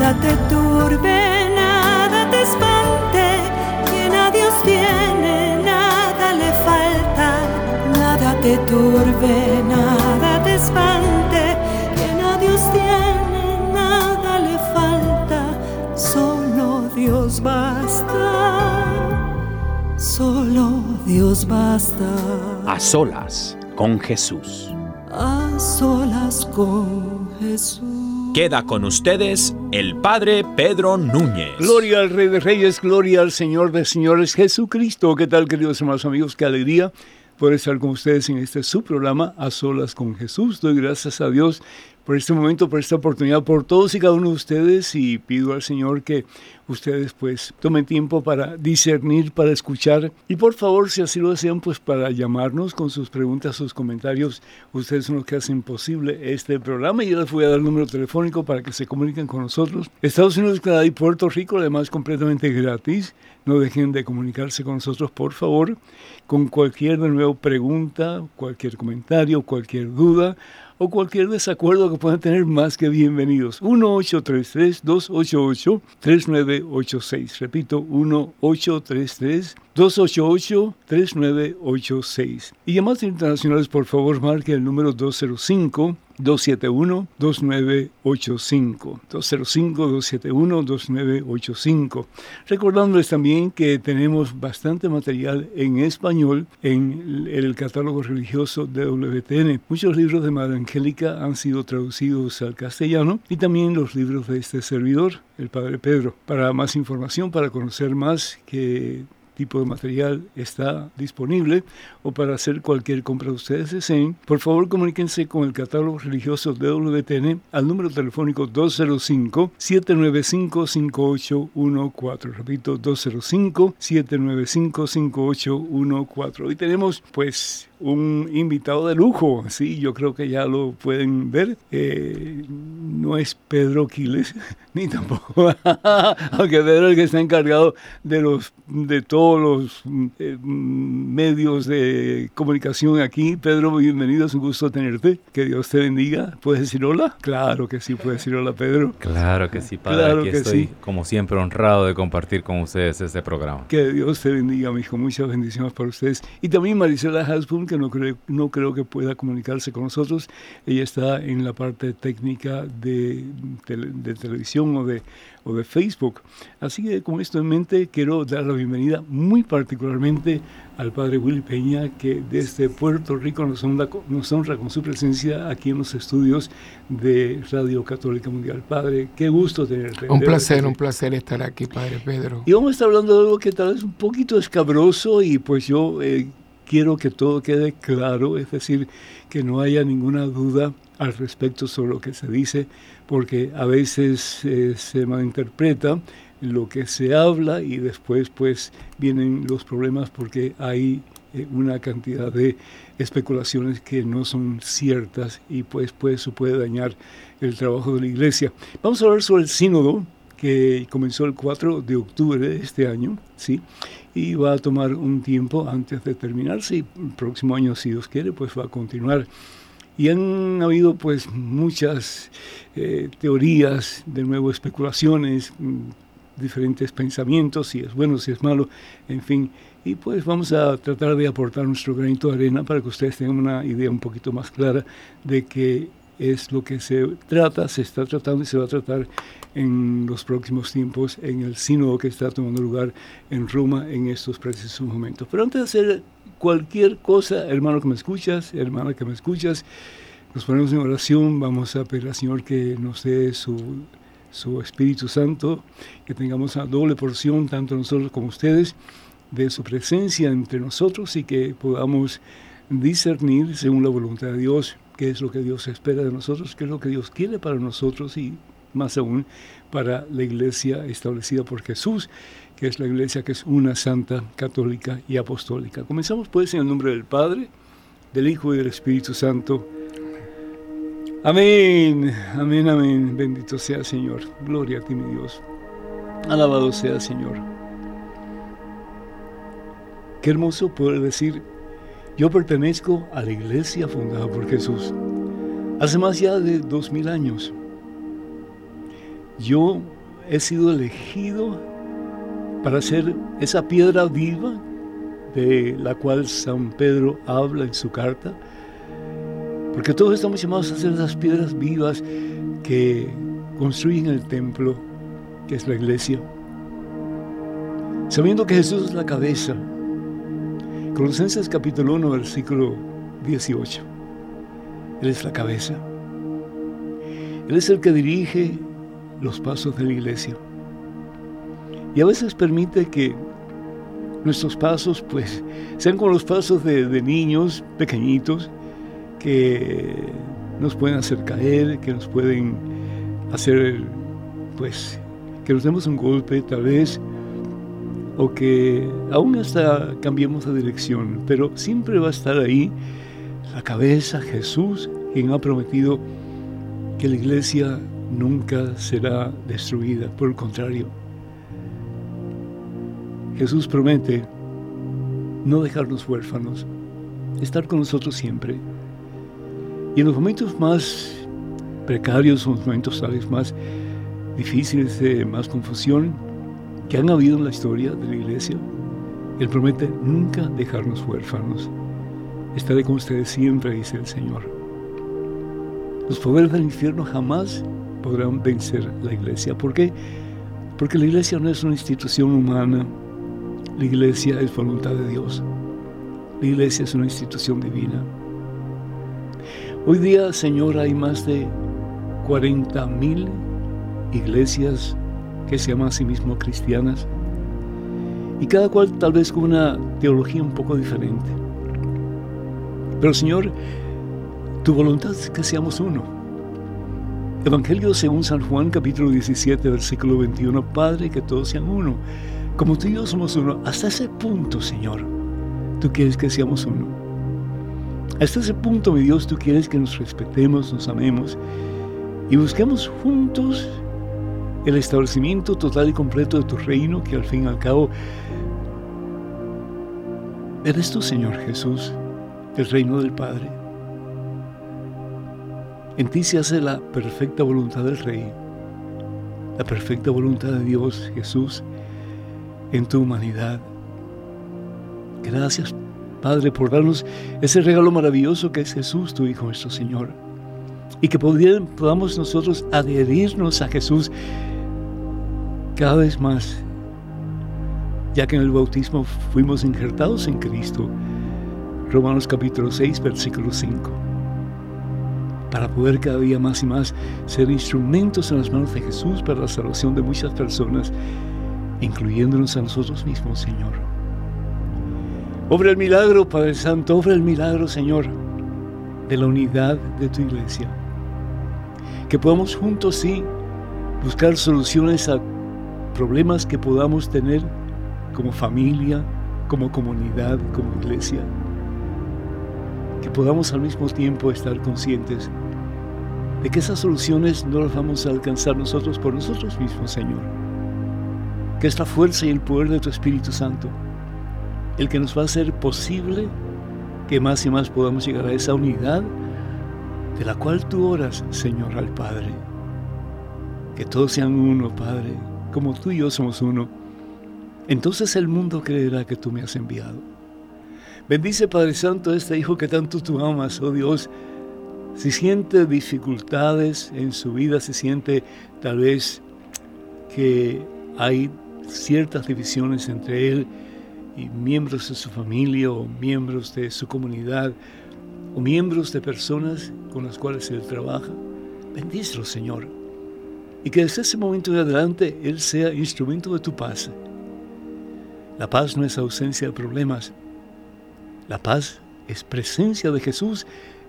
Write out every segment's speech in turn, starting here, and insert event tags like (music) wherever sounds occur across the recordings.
Nada te turbe, nada te espante, quien a Dios tiene, nada le falta. Nada te turbe, nada te espante, quien a Dios tiene, nada le falta. Solo Dios basta, solo Dios basta. A solas con Jesús. A solas con Jesús. Queda con ustedes el Padre Pedro Núñez. Gloria al Rey de Reyes, gloria al Señor de Señores Jesucristo. ¿Qué tal, queridos hermanos amigos? Qué alegría poder estar con ustedes en este su programa A Solas con Jesús. Doy gracias a Dios por este momento, por esta oportunidad, por todos y cada uno de ustedes y pido al Señor que ustedes pues tomen tiempo para discernir, para escuchar y por favor si así lo desean pues para llamarnos con sus preguntas, sus comentarios. Ustedes son los que hacen posible este programa y yo les voy a dar el número telefónico para que se comuniquen con nosotros. Estados Unidos, Canadá y Puerto Rico, además completamente gratis. No dejen de comunicarse con nosotros, por favor, con cualquier de nuevo pregunta, cualquier comentario, cualquier duda o cualquier desacuerdo que puedan tener, más que bienvenidos. 1-833-288-3986. Repito, 1-833-288-3986. Y llamadas internacionales, por favor, marque el número 205. 271-2985. 205-271-2985. Recordándoles también que tenemos bastante material en español en el catálogo religioso de WTN. Muchos libros de Madre Angélica han sido traducidos al castellano y también los libros de este servidor, el Padre Pedro. Para más información, para conocer más que tipo de material está disponible o para hacer cualquier compra de ustedes deseen, por favor comuníquense con el catálogo religioso de WTN al número telefónico 205-795-5814. Repito, 205-795-5814. Hoy tenemos pues un invitado de lujo, sí, yo creo que ya lo pueden ver. Eh, no es Pedro Quiles, (laughs) ni tampoco, (laughs) aunque Pedro es el que está encargado de los de todos los eh, medios de comunicación aquí. Pedro, bienvenido, es un gusto tenerte. Que Dios te bendiga. ¿Puedes decir hola? Claro que sí, puedes decir hola, Pedro. Claro que sí, Padre. Claro Aquí que estoy, sí. como siempre, honrado de compartir con ustedes este programa. Que Dios te bendiga, mi hijo. Muchas bendiciones para ustedes. Y también Marisela Hasbun, que no creo, no creo que pueda comunicarse con nosotros. Ella está en la parte técnica de, tele- de televisión o de, o de Facebook. Así que con esto en mente, quiero dar la bienvenida muy particularmente al Padre Willy Peña, que desde Puerto Rico nos honra, nos honra con su presencia aquí en los estudios de Radio Católica Mundial. Padre, qué gusto tenerte. Un De placer, un placer estar aquí, Padre Pedro. Y vamos a estar hablando de algo que tal vez es un poquito escabroso y pues yo eh, quiero que todo quede claro, es decir, que no haya ninguna duda al respecto sobre lo que se dice, porque a veces eh, se malinterpreta lo que se habla y después pues vienen los problemas porque hay eh, una cantidad de especulaciones que no son ciertas y pues, pues eso puede dañar el trabajo de la iglesia. Vamos a hablar sobre el sínodo que comenzó el 4 de octubre de este año, ¿sí? Y va a tomar un tiempo antes de terminarse y el próximo año, si Dios quiere, pues va a continuar. Y han habido pues muchas eh, teorías, de nuevo especulaciones, mm, diferentes pensamientos, si es bueno, si es malo, en fin. Y pues vamos a tratar de aportar nuestro granito de arena para que ustedes tengan una idea un poquito más clara de que es lo que se trata, se está tratando y se va a tratar en los próximos tiempos en el sínodo que está tomando lugar en Roma en estos precisos momentos. Pero antes de hacer cualquier cosa, hermano que me escuchas, hermana que me escuchas, nos ponemos en oración, vamos a pedir al Señor que nos dé su, su Espíritu Santo, que tengamos una doble porción, tanto nosotros como ustedes, de su presencia entre nosotros y que podamos discernir según la voluntad de Dios qué es lo que Dios espera de nosotros, qué es lo que Dios quiere para nosotros y más aún para la iglesia establecida por Jesús, que es la iglesia que es una santa, católica y apostólica. Comenzamos pues en el nombre del Padre, del Hijo y del Espíritu Santo. Amén, amén, amén. Bendito sea Señor. Gloria a ti, mi Dios. Alabado sea Señor. Qué hermoso poder decir yo pertenezco a la iglesia fundada por Jesús hace más ya de dos mil años. Yo he sido elegido para ser esa piedra viva de la cual San Pedro habla en su carta, porque todos estamos llamados a ser esas piedras vivas que construyen el templo, que es la iglesia, sabiendo que Jesús es la cabeza Colosenses capítulo 1, versículo 18. Él es la cabeza. Él es el que dirige los pasos de la iglesia. Y a veces permite que nuestros pasos pues sean como los pasos de, de niños pequeñitos que nos pueden hacer caer, que nos pueden hacer pues que nos demos un golpe tal vez o que aún hasta cambiemos de dirección, pero siempre va a estar ahí la cabeza Jesús, quien ha prometido que la iglesia nunca será destruida, por el contrario. Jesús promete no dejarnos huérfanos, estar con nosotros siempre. Y en los momentos más precarios, en los momentos tal vez más difíciles, de más confusión, que han habido en la historia de la iglesia, Él promete nunca dejarnos huérfanos. Estaré con ustedes siempre, dice el Señor. Los poderes del infierno jamás podrán vencer la iglesia. ¿Por qué? Porque la iglesia no es una institución humana. La iglesia es voluntad de Dios. La iglesia es una institución divina. Hoy día, Señor, hay más de 40 mil iglesias que se llaman a sí mismos cristianas, y cada cual tal vez con una teología un poco diferente. Pero Señor, tu voluntad es que seamos uno. Evangelio según San Juan capítulo 17 versículo 21, Padre, que todos sean uno, como tú y yo somos uno. Hasta ese punto, Señor, tú quieres que seamos uno. Hasta ese punto, mi Dios, tú quieres que nos respetemos, nos amemos y busquemos juntos el establecimiento total y completo de tu reino, que al fin y al cabo eres tú, Señor Jesús, el reino del Padre. En ti se hace la perfecta voluntad del Rey, la perfecta voluntad de Dios, Jesús, en tu humanidad. Gracias, Padre, por darnos ese regalo maravilloso que es Jesús, tu Hijo, nuestro Señor. Y que podamos nosotros adherirnos a Jesús cada vez más, ya que en el bautismo fuimos injertados en Cristo. Romanos capítulo 6, versículo 5. Para poder cada día más y más ser instrumentos en las manos de Jesús para la salvación de muchas personas, incluyéndonos a nosotros mismos, Señor. Obra el milagro, Padre Santo, obra el milagro, Señor, de la unidad de tu iglesia. Que podamos juntos, sí, buscar soluciones a problemas que podamos tener como familia, como comunidad, como iglesia. Que podamos al mismo tiempo estar conscientes de que esas soluciones no las vamos a alcanzar nosotros por nosotros mismos, Señor. Que es la fuerza y el poder de tu Espíritu Santo el que nos va a hacer posible que más y más podamos llegar a esa unidad de la cual tú oras, Señor, al Padre. Que todos sean uno, Padre, como tú y yo somos uno, entonces el mundo creerá que tú me has enviado. Bendice, Padre Santo, a este Hijo que tanto tú amas, oh Dios, Si siente dificultades en su vida, si siente tal vez que hay ciertas divisiones entre él y miembros de su familia o miembros de su comunidad o miembros de personas con las cuales él trabaja, bendícelo, Señor. Y que desde ese momento de adelante Él sea instrumento de tu paz. La paz no es ausencia de problemas. La paz es presencia de Jesús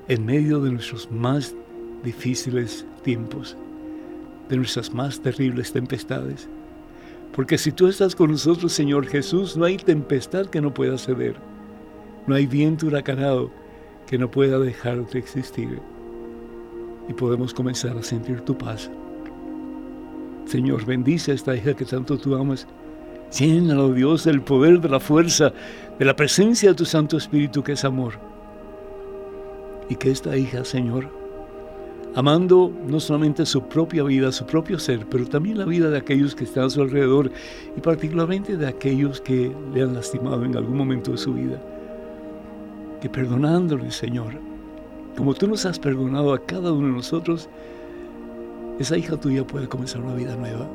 en medio de nuestros más difíciles tiempos, de nuestras más terribles tempestades. Porque si tú estás con nosotros, Señor Jesús, no hay tempestad que no pueda ceder. No hay viento huracanado que no pueda dejar de existir. Y podemos comenzar a sentir tu paz. Señor, bendice a esta hija que tanto tú amas. Llénalo, Dios, del poder, de la fuerza, de la presencia de tu Santo Espíritu que es amor. Y que esta hija, Señor, amando no solamente su propia vida, su propio ser, pero también la vida de aquellos que están a su alrededor y particularmente de aquellos que le han lastimado en algún momento de su vida. Que perdonándole, Señor, como tú nos has perdonado a cada uno de nosotros, esa hija tuya puede comenzar una vida nueva.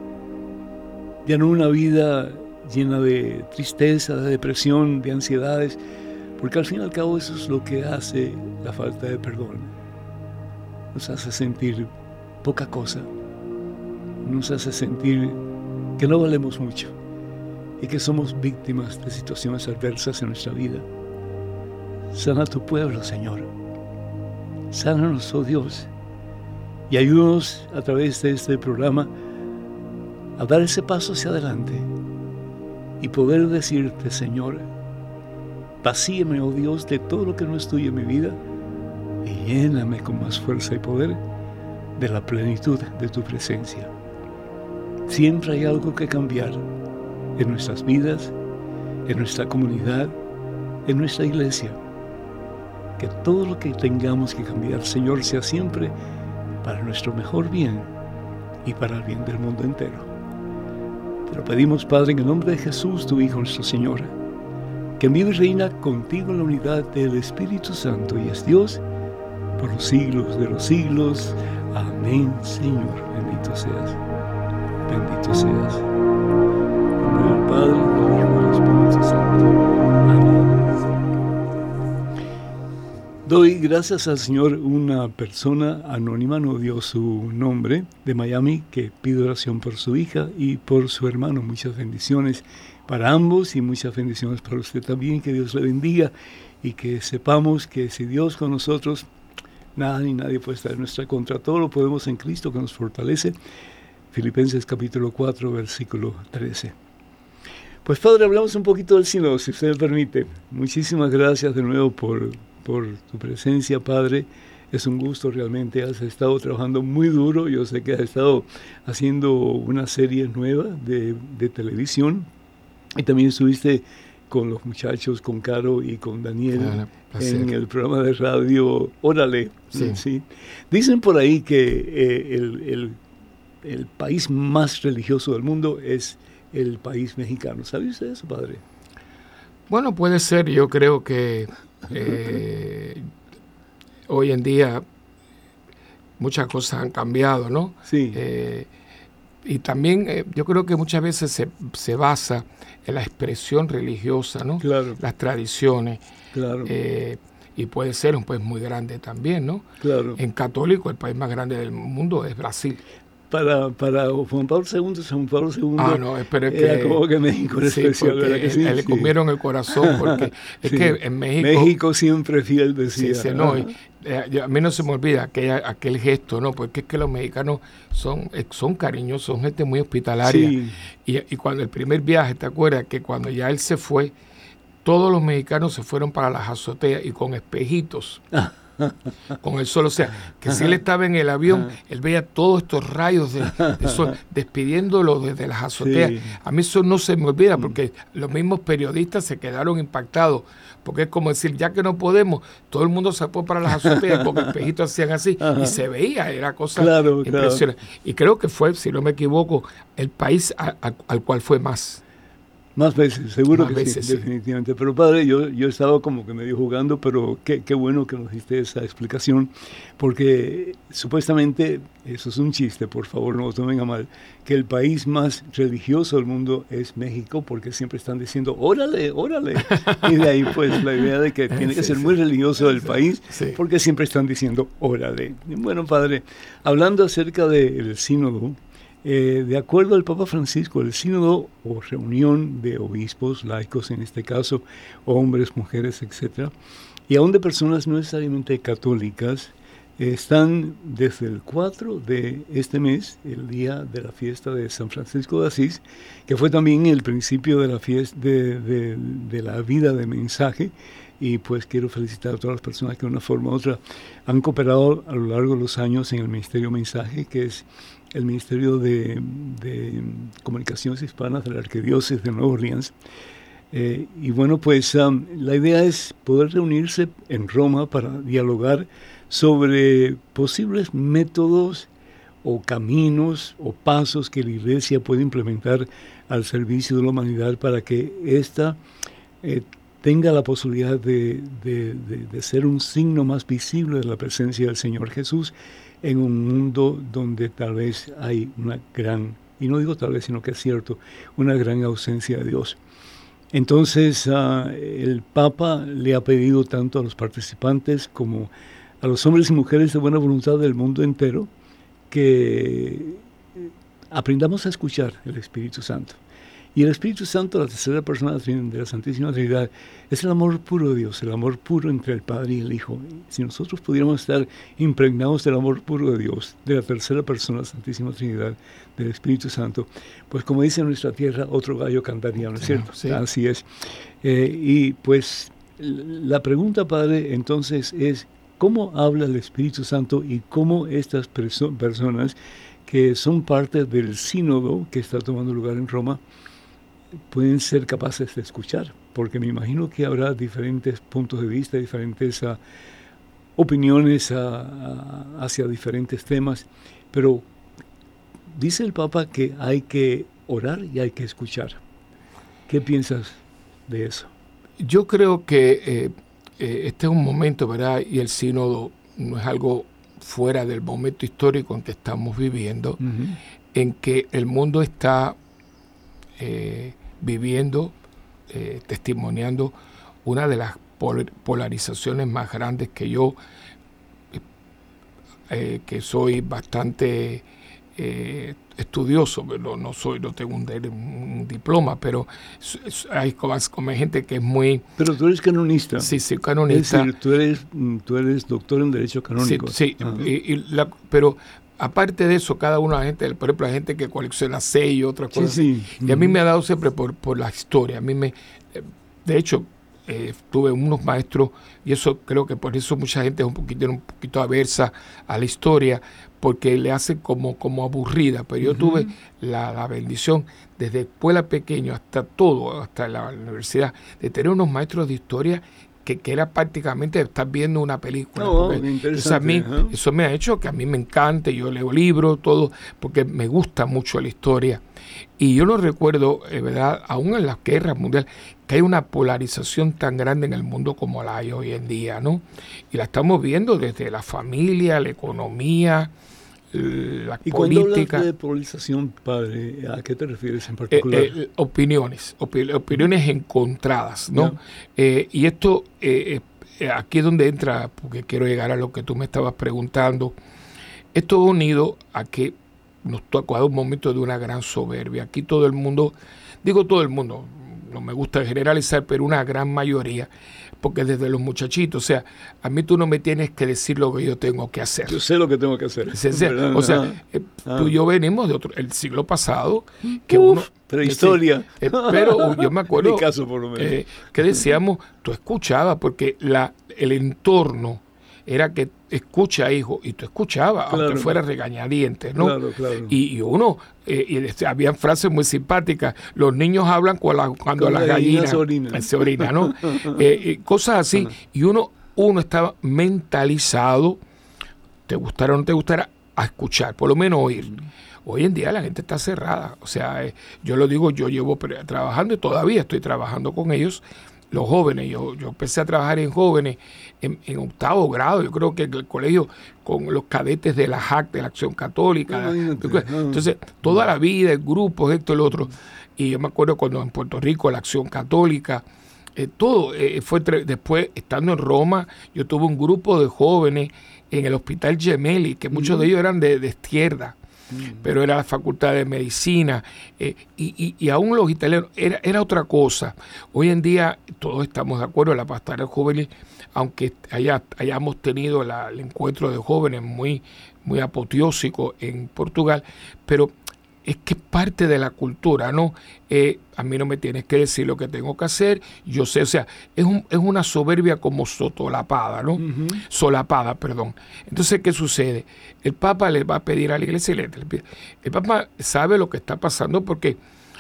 Ya no una vida llena de tristeza, de depresión, de ansiedades, porque al fin y al cabo eso es lo que hace la falta de perdón. Nos hace sentir poca cosa, nos hace sentir que no valemos mucho y que somos víctimas de situaciones adversas en nuestra vida. Sana tu pueblo, Señor. Sánanos, oh Dios y ayúdanos a través de este programa a dar ese paso hacia adelante y poder decirte, Señor, vacíeme, oh Dios, de todo lo que no es tuyo en mi vida y lléname con más fuerza y poder de la plenitud de tu presencia. Siempre hay algo que cambiar en nuestras vidas, en nuestra comunidad, en nuestra iglesia. Que todo lo que tengamos que cambiar, Señor, sea siempre para nuestro mejor bien y para el bien del mundo entero. Te lo pedimos, Padre, en el nombre de Jesús, tu Hijo, nuestro Señor, que vive y reina contigo en la unidad del Espíritu Santo y es Dios por los siglos de los siglos. Amén, Señor. Bendito seas. Bendito seas. Padre, Doy gracias al Señor una persona anónima, no dio su nombre, de Miami, que pide oración por su hija y por su hermano. Muchas bendiciones para ambos y muchas bendiciones para usted también. Que Dios le bendiga y que sepamos que si Dios con nosotros, nada ni nadie puede estar en nuestra contra. Todo lo podemos en Cristo que nos fortalece. Filipenses capítulo 4, versículo 13. Pues Padre, hablamos un poquito del sino, si usted me permite. Muchísimas gracias de nuevo por por tu presencia, Padre. Es un gusto realmente. Has estado trabajando muy duro. Yo sé que has estado haciendo una serie nueva de, televisión. Y también estuviste con los muchachos, con Caro y con Daniel ah, en el programa de radio Órale. Sí. Dicen por ahí que eh, el, el país más religioso del mundo es el país mexicano. ¿Sabe usted eso, padre? Bueno, puede ser. Yo creo que eh, hoy en día muchas cosas han cambiado, ¿no? Sí. Eh, y también eh, yo creo que muchas veces se, se, basa en la expresión religiosa, ¿no? Claro. Las tradiciones. Claro. y puede ser un país muy grande también, ¿no? Claro. En católico, el país más grande del mundo es Brasil para, para Juan Pablo II, San Pablo II. Ah, no, que. como que México era especial, Le comieron el corazón, porque (laughs) es que en México. México siempre fiel, decía. Sí, no, eh, a mí no se me olvida aquel, aquel gesto, ¿no? Porque es que los mexicanos son, eh, son cariñosos, son gente muy hospitalaria. Y, y cuando el primer viaje, ¿te acuerdas? Que cuando ya él se fue, todos los mexicanos se fueron para las azoteas y con espejitos. (laughs) con el sol. O sea, que si él estaba en el avión, él veía todos estos rayos de, sol (laughs) despidiéndolo desde las azoteas. A mí eso no se me olvida porque los mismos periodistas se quedaron impactados. Porque es como decir, ya que no podemos, todo el mundo se fue para las azoteas porque (laughs) espejitos hacían así y se veía, era cosa impresionante. Y creo que fue, si no me equivoco, el país al cual fue más. Más veces, seguro que sí, definitivamente. Pero padre, yo, yo estaba como que medio jugando, pero qué, qué bueno que nos diste esa explicación, porque supuestamente, eso es un chiste, por favor, no lo tomen a mal, que el país más religioso del mundo es México, porque siempre están diciendo, órale, órale. Y de ahí pues la idea de que (laughs) tiene que ser muy religioso el país, porque siempre están diciendo, órale. Bueno, padre, hablando acerca del sínodo, eh, de acuerdo al Papa Francisco, el sínodo o reunión de obispos, laicos en este caso, hombres, mujeres, etc., y aún de personas no necesariamente católicas, están desde el 4 de este mes, el día de la fiesta de San Francisco de Asís, que fue también el principio de la, fiesta, de, de la vida de mensaje, y pues quiero felicitar a todas las personas que de una forma u otra han cooperado a lo largo de los años en el Ministerio Mensaje, que es el Ministerio de, Comunicaciones Hispanas de la Arquidiócesis de Nueva Orleans. Eh, y bueno, pues um, la idea es poder reunirse en Roma para dialogar sobre posibles métodos o caminos o pasos que la Iglesia puede implementar al servicio de la humanidad para que ésta eh, tenga la posibilidad de, de, ser un signo más visible de la presencia del Señor Jesús en un mundo donde tal vez hay una gran, y no digo tal vez, sino que es cierto, una gran ausencia de Dios. Entonces ah, el Papa le ha pedido tanto a los participantes como a los hombres y mujeres de buena voluntad del mundo entero que aprendamos a escuchar el Espíritu Santo. Y el Espíritu Santo, la tercera persona de la Santísima Trinidad, es el amor puro de Dios, el amor puro entre el Padre y el Hijo. Si nosotros pudiéramos estar impregnados del amor puro de Dios, de la tercera persona de la Santísima Trinidad, del Espíritu Santo, pues como dice en nuestra tierra, otro gallo cantaría, ¿no es cierto? Así es. Eh, y pues la pregunta, Padre, entonces es, ¿cómo habla el Espíritu Santo y cómo estas personas que son parte del sínodo que está tomando lugar en Roma, pueden ser capaces de escuchar, porque me imagino que habrá diferentes puntos de vista, diferentes ah, opiniones ah, ah, hacia diferentes temas, pero dice el Papa que hay que orar y hay que escuchar. ¿Qué piensas de eso? Yo creo que eh, eh, este es un momento, ¿verdad? Y el sínodo no es algo fuera del momento histórico en que estamos viviendo, en que el mundo está eh, viviendo, eh, testimoniando una de las polarizaciones más grandes que yo, eh, que soy bastante estudioso, pero no soy, no tengo un, diploma, pero hay como, gente que es muy... Pero tú eres canonista. Sí, sí, canonista. Es decir, tú eres, tú eres doctor en Derecho Canónico. Sí, y, pero aparte de eso, cada uno, la gente, por ejemplo, la gente que colecciona sellos, otras cosas. Y a mí me ha dado siempre por, por la historia. A mí me, eh, de hecho, eh, tuve unos maestros, y eso creo que por eso mucha gente es un poquito, un poquito aversa a la historia, porque le hace como, como aburrida. Pero yo tuve la, la, bendición, desde escuela pequeño hasta todo, hasta la universidad, de tener unos maestros de historia que, era prácticamente estar viendo una película. Oh, eso, mí, eso me ha hecho que a mí me encante, yo leo libros, todo, porque me gusta mucho la historia. Y yo no recuerdo, eh, ¿verdad?, aún en las guerras mundiales, que hay una polarización tan grande en el mundo como la hay hoy en día, ¿no? Y la estamos viendo desde la familia, la economía, la ¿Y política. de polarización, padre, ¿a qué te refieres en particular? Eh, eh, opiniones, opiniones encontradas, ¿no? Eh, y esto, aquí es donde entra, porque quiero llegar a lo que tú me estabas preguntando, esto unido a que nos tocó a un momento de una gran soberbia. Aquí todo el mundo, digo todo el mundo, no me gusta generalizar, pero una gran mayoría porque desde los muchachitos, o sea, a mí tú no me tienes que decir lo que yo tengo que hacer. Yo sé lo que tengo que hacer. O sea, eh, tú y yo venimos de otro, el siglo pasado, que uno... Prehistoria. Eh, pero yo me (laughs) acuerdo caso, por lo menos. Eh, que decíamos, tú escuchabas, porque la, el entorno era que escucha, hijo, y tú escuchabas, aunque fuera regañadientes, ¿no? Claro, claro. Y, uno, eh, y este, habían frases muy simpáticas, los niños hablan cuando, las gallinas se orinan, ¿no? (laughs) Eh, cosas así, y uno, uno estaba mentalizado, te gustara o no te gustara, a escuchar, por lo menos oír. Hoy en día la gente está cerrada. O sea, eh, yo lo digo, yo llevo trabajando y todavía estoy trabajando con ellos, los jóvenes. Yo, yo empecé a trabajar en jóvenes en, octavo grado. Yo creo que en el colegio con los cadetes de la JAC, de la Acción Católica. Entonces, toda la vida, el grupo, esto, el otro. Y yo me acuerdo cuando en Puerto Rico la Acción Católica, eh, todo eh, fue después estando en Roma, yo tuve un grupo de jóvenes en el Hospital Gemelli, que muchos de ellos eran de, de izquierda pero era la facultad de medicina, eh, y, y, aún los italianos, era, era otra cosa. Hoy en día todos estamos de acuerdo, la pastoral juvenil, aunque haya, hayamos tenido el encuentro de jóvenes muy, muy apoteósico en Portugal, pero es que es parte de la cultura, ¿no? Eh, a mí no me tienes que decir lo que tengo que hacer, yo sé, o sea, es, un, es una soberbia como sotolapada, ¿no? Solapada, perdón. Entonces, ¿qué sucede? El Papa le va a pedir a la iglesia, el Papa sabe lo que está pasando porque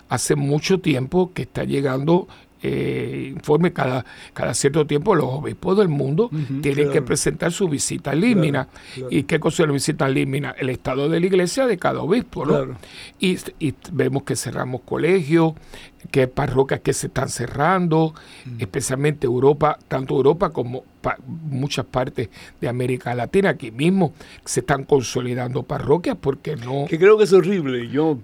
hace mucho tiempo que está llegando eh, informe cada, cada cierto tiempo los obispos del mundo tienen que presentar su visita límina. ¿Y qué cosa es la visita límina? El estado de la iglesia de cada obispo. ¿no? Y, vemos que cerramos colegios, que hay parroquias que se están cerrando, especialmente Europa, tanto Europa como muchas partes de América Latina, aquí mismo se están consolidando parroquias porque no... Que creo que es horrible. Yo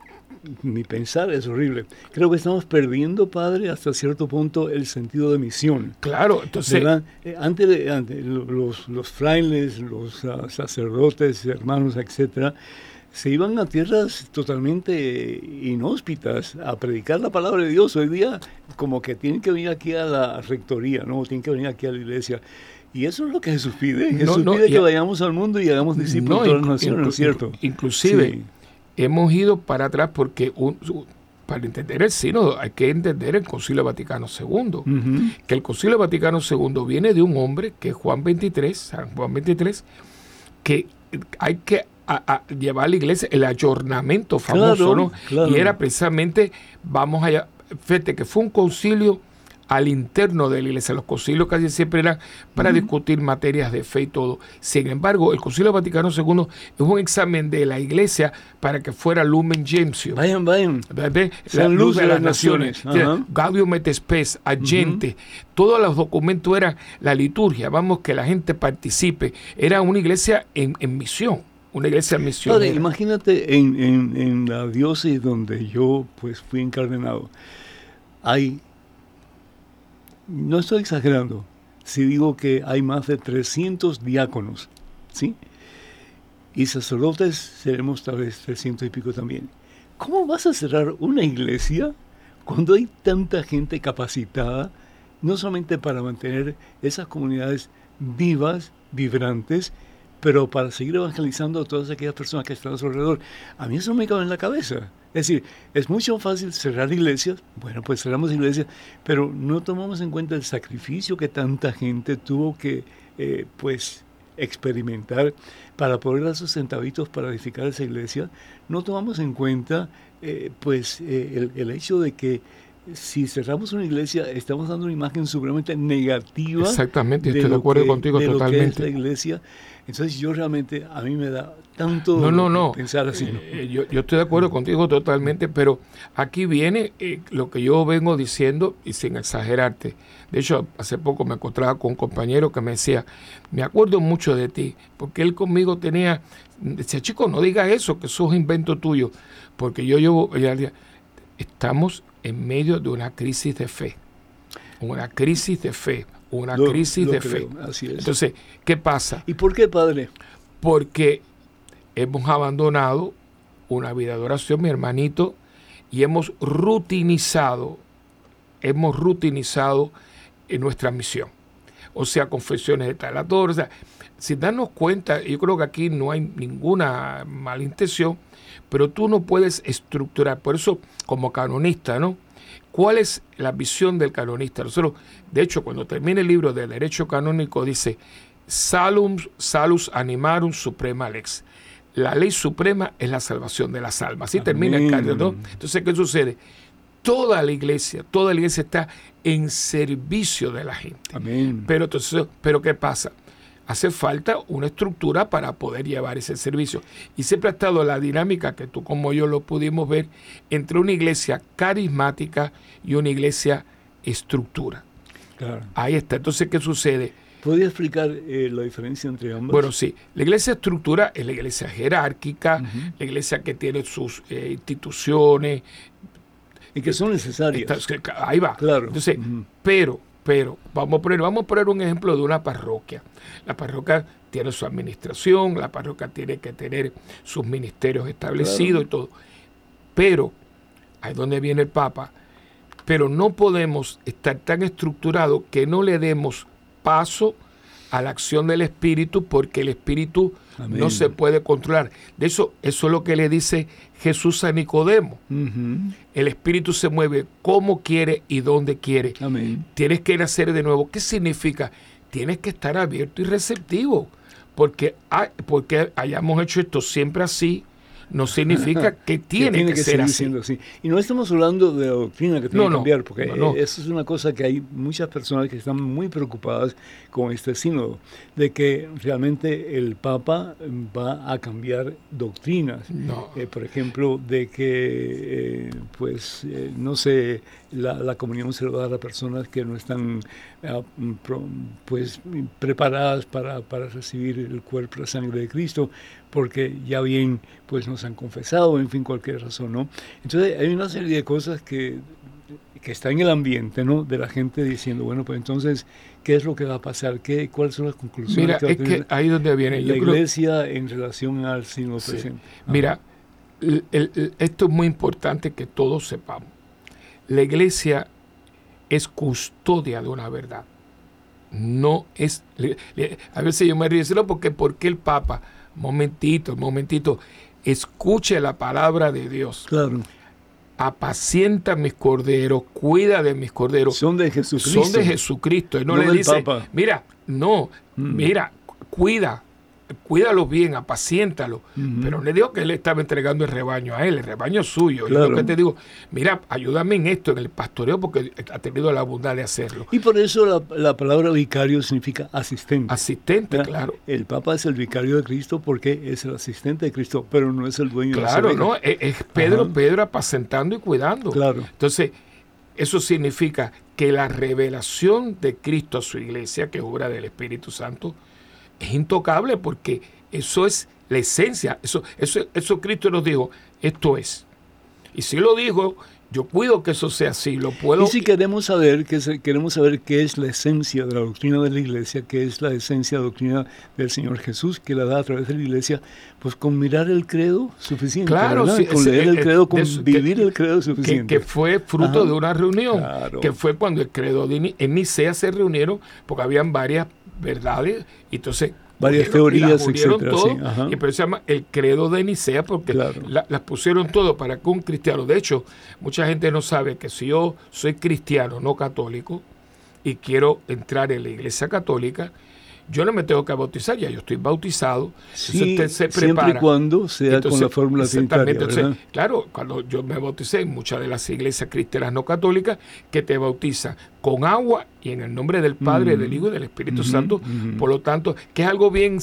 mi pensar es horrible. Creo que estamos perdiendo, padre, hasta cierto punto el sentido de misión. Claro, entonces... Eh, antes, los, frailes, los ah, sacerdotes, hermanos, etcétera, se iban a tierras totalmente inhóspitas a predicar la palabra de Dios. Hoy día como que tienen que venir aquí a la rectoría, ¿no? Tienen que venir aquí a la iglesia. Y eso es lo que Jesús pide. Jesús pide que vayamos al mundo y hagamos discípulos de todas las naciones, ¿no es cierto? Inclusive, hemos ido para atrás porque para entender el sínodo hay que entender el Concilio Vaticano II, que el Concilio Vaticano II viene de un hombre que es Juan 23, San Juan 23, que hay que llevar a la iglesia el ayornamiento famoso, ¿no? Y era precisamente, vamos allá, fíjate que fue un concilio al interno de la iglesia. Los concilios casi siempre eran para discutir materias de fe y todo. Sin embargo, el Concilio Vaticano II es un examen de la iglesia para que fuera Lumen Gentium. Vayan, vayan. La luz de las naciones. Gaudium et Spes, Agente. Todos los documentos eran la liturgia. Vamos, que la gente participe. Era una iglesia en, misión una iglesia en misión. imagínate en, en, en, la diócesis donde yo pues fui encardenado, hay no estoy exagerando si digo que hay más de 300 diáconos, ¿sí? Y sacerdotes seremos tal vez 300 y pico también. ¿Cómo vas a cerrar una iglesia cuando hay tanta gente capacitada, no solamente para mantener esas comunidades vivas, vibrantes, pero para seguir evangelizando a todas aquellas personas que están a su alrededor? A mí eso me cabe en la cabeza. Es decir, es mucho fácil cerrar iglesias, bueno, pues cerramos iglesias, pero no tomamos en cuenta el sacrificio que tanta gente tuvo que, eh, pues, experimentar para poder dar sus centavitos para edificar esa iglesia. No tomamos en cuenta, eh, pues, eh, el, hecho de que si cerramos una iglesia, estamos dando una imagen supremamente negativa. Exactamente, estoy de, acuerdo contigo totalmente. la iglesia. Entonces yo realmente, a mí me da tanto no, no, no. pensar así. Eh, yo, estoy de acuerdo contigo totalmente, pero aquí viene eh, lo que yo vengo diciendo y sin exagerarte. De hecho, hace poco me encontraba con un compañero que me decía, me acuerdo mucho de ti, porque él conmigo tenía, decía, chico, no digas eso, que eso es invento tuyo, porque yo llevo, estamos en medio de una crisis de fe, una crisis de fe una crisis de fe. Entonces, ¿qué pasa? ¿Y por qué, Padre? Porque hemos abandonado una vida de oración, mi hermanito, y hemos rutinizado, hemos rutinizado en nuestra misión. O sea, confesiones de talator, o sea, sin darnos cuenta, yo creo que aquí no hay ninguna mala intención, pero tú no puedes estructurar, por eso como canonista, ¿no? ¿Cuál es la visión del canonista? Nosotros, de hecho, cuando termina el libro de Derecho Canónico, dice Salum, Salus Animarum Suprema Lex. La ley suprema es la salvación de las almas. Así termina el canon, ¿no? Entonces, ¿qué sucede? Toda la iglesia, toda la iglesia está en servicio de la gente. Amén. Pero entonces, pero ¿qué pasa? hace falta una estructura para poder llevar ese servicio. Y siempre ha estado la dinámica que tú como yo lo pudimos ver entre una iglesia carismática y una iglesia estructura. Ahí está. Entonces, ¿qué sucede? ¿Podría explicar eh, la diferencia entre ambas? Bueno, sí. La iglesia estructura es la iglesia jerárquica, la iglesia que tiene sus eh, instituciones. Y que son necesarias. ahí va. Claro. Entonces, pero, pero, vamos a, poner, vamos a poner un ejemplo de una parroquia. La parroquia tiene su administración, la parroquia tiene que tener sus ministerios establecidos y todo. Pero, ahí donde viene el Papa, pero no podemos estar tan estructurados que no le demos paso a la acción del Espíritu porque el Espíritu no se puede controlar. De eso, eso es lo que le dice Jesús a Nicodemo. El Espíritu se mueve como quiere y donde quiere. Tienes que nacer de nuevo. ¿Qué significa? Tienes que estar abierto y receptivo. Porque, porque hayamos hecho esto siempre así, no significa que tiene que, ser así. Y no estamos hablando de doctrina que tiene que cambiar, porque eso es una cosa que hay muchas personas que están muy preocupadas con este sínodo, de que realmente el Papa va a cambiar doctrinas. Eh, por ejemplo, de que, eh, pues, eh, no sé, la, comunión se lo va a dar a personas que no están pues preparadas para, para recibir el cuerpo y la sangre de Cristo porque ya bien pues nos han confesado, en fin, cualquier razón, ¿no? Entonces hay una serie de cosas que, que está en el ambiente, ¿no? De la gente diciendo, bueno, pues entonces, ¿qué es lo que va a pasar? ¿Qué, ¿Cuáles son las conclusiones? Mira, es que ahí donde viene la iglesia en relación al signo presente. Mira, esto es muy importante que todos sepamos. La iglesia es custodia de una verdad. No es... a veces yo me río porque ¿por qué el Papa? Momentito, momentito, escuche la palabra de Dios. Claro. Apacienta mis corderos, cuida de mis corderos. Son de Jesucristo. Son de Jesucristo. Y no, le dice, mira, no, mm. mira, cuida, cuídalo bien, apaciéntalo. Pero no le digo que él estaba entregando el rebaño a él, el rebaño suyo. Yo lo que te digo, mira, ayúdame en esto, en el pastoreo, porque ha tenido la bondad de hacerlo. Y por eso la, palabra vicario significa asistente. Asistente, claro. El Papa es el vicario de Cristo porque es el asistente de Cristo, pero no es el dueño de la Claro, no, es, Pedro, Pedro apacentando y cuidando. Claro. Entonces, eso significa que la revelación de Cristo a su iglesia, que es obra del Espíritu Santo, es intocable porque eso es la esencia. Eso, eso, eso Cristo nos dijo, esto es. Y si lo dijo, yo cuido que eso sea así, lo puedo... Y si queremos saber, que queremos saber qué es la esencia de la doctrina de la iglesia, qué es la esencia de la doctrina del Señor Jesús, que la da a través de la iglesia, pues con mirar el credo suficiente, claro, con leer el credo, con vivir el credo suficiente. Que, fue fruto de una reunión, que fue cuando el credo de, en Nicea se reunieron, porque habían varias verdades. Y entonces varias teorías, etcétera. Y pero se llama el credo de Nicea porque las pusieron todo para que un cristiano, de hecho, mucha gente no sabe que si yo soy cristiano, no católico, y quiero entrar en la iglesia católica, yo no me tengo que bautizar, ya yo estoy bautizado. Sí, se prepara. Siempre y cuando sea con la fórmula trinitaria. claro, cuando yo me bauticé en muchas de las iglesias cristianas no católicas, que te bautizan con agua y en el nombre del Padre, del Hijo y del Espíritu Santo. Por lo tanto, que es algo bien,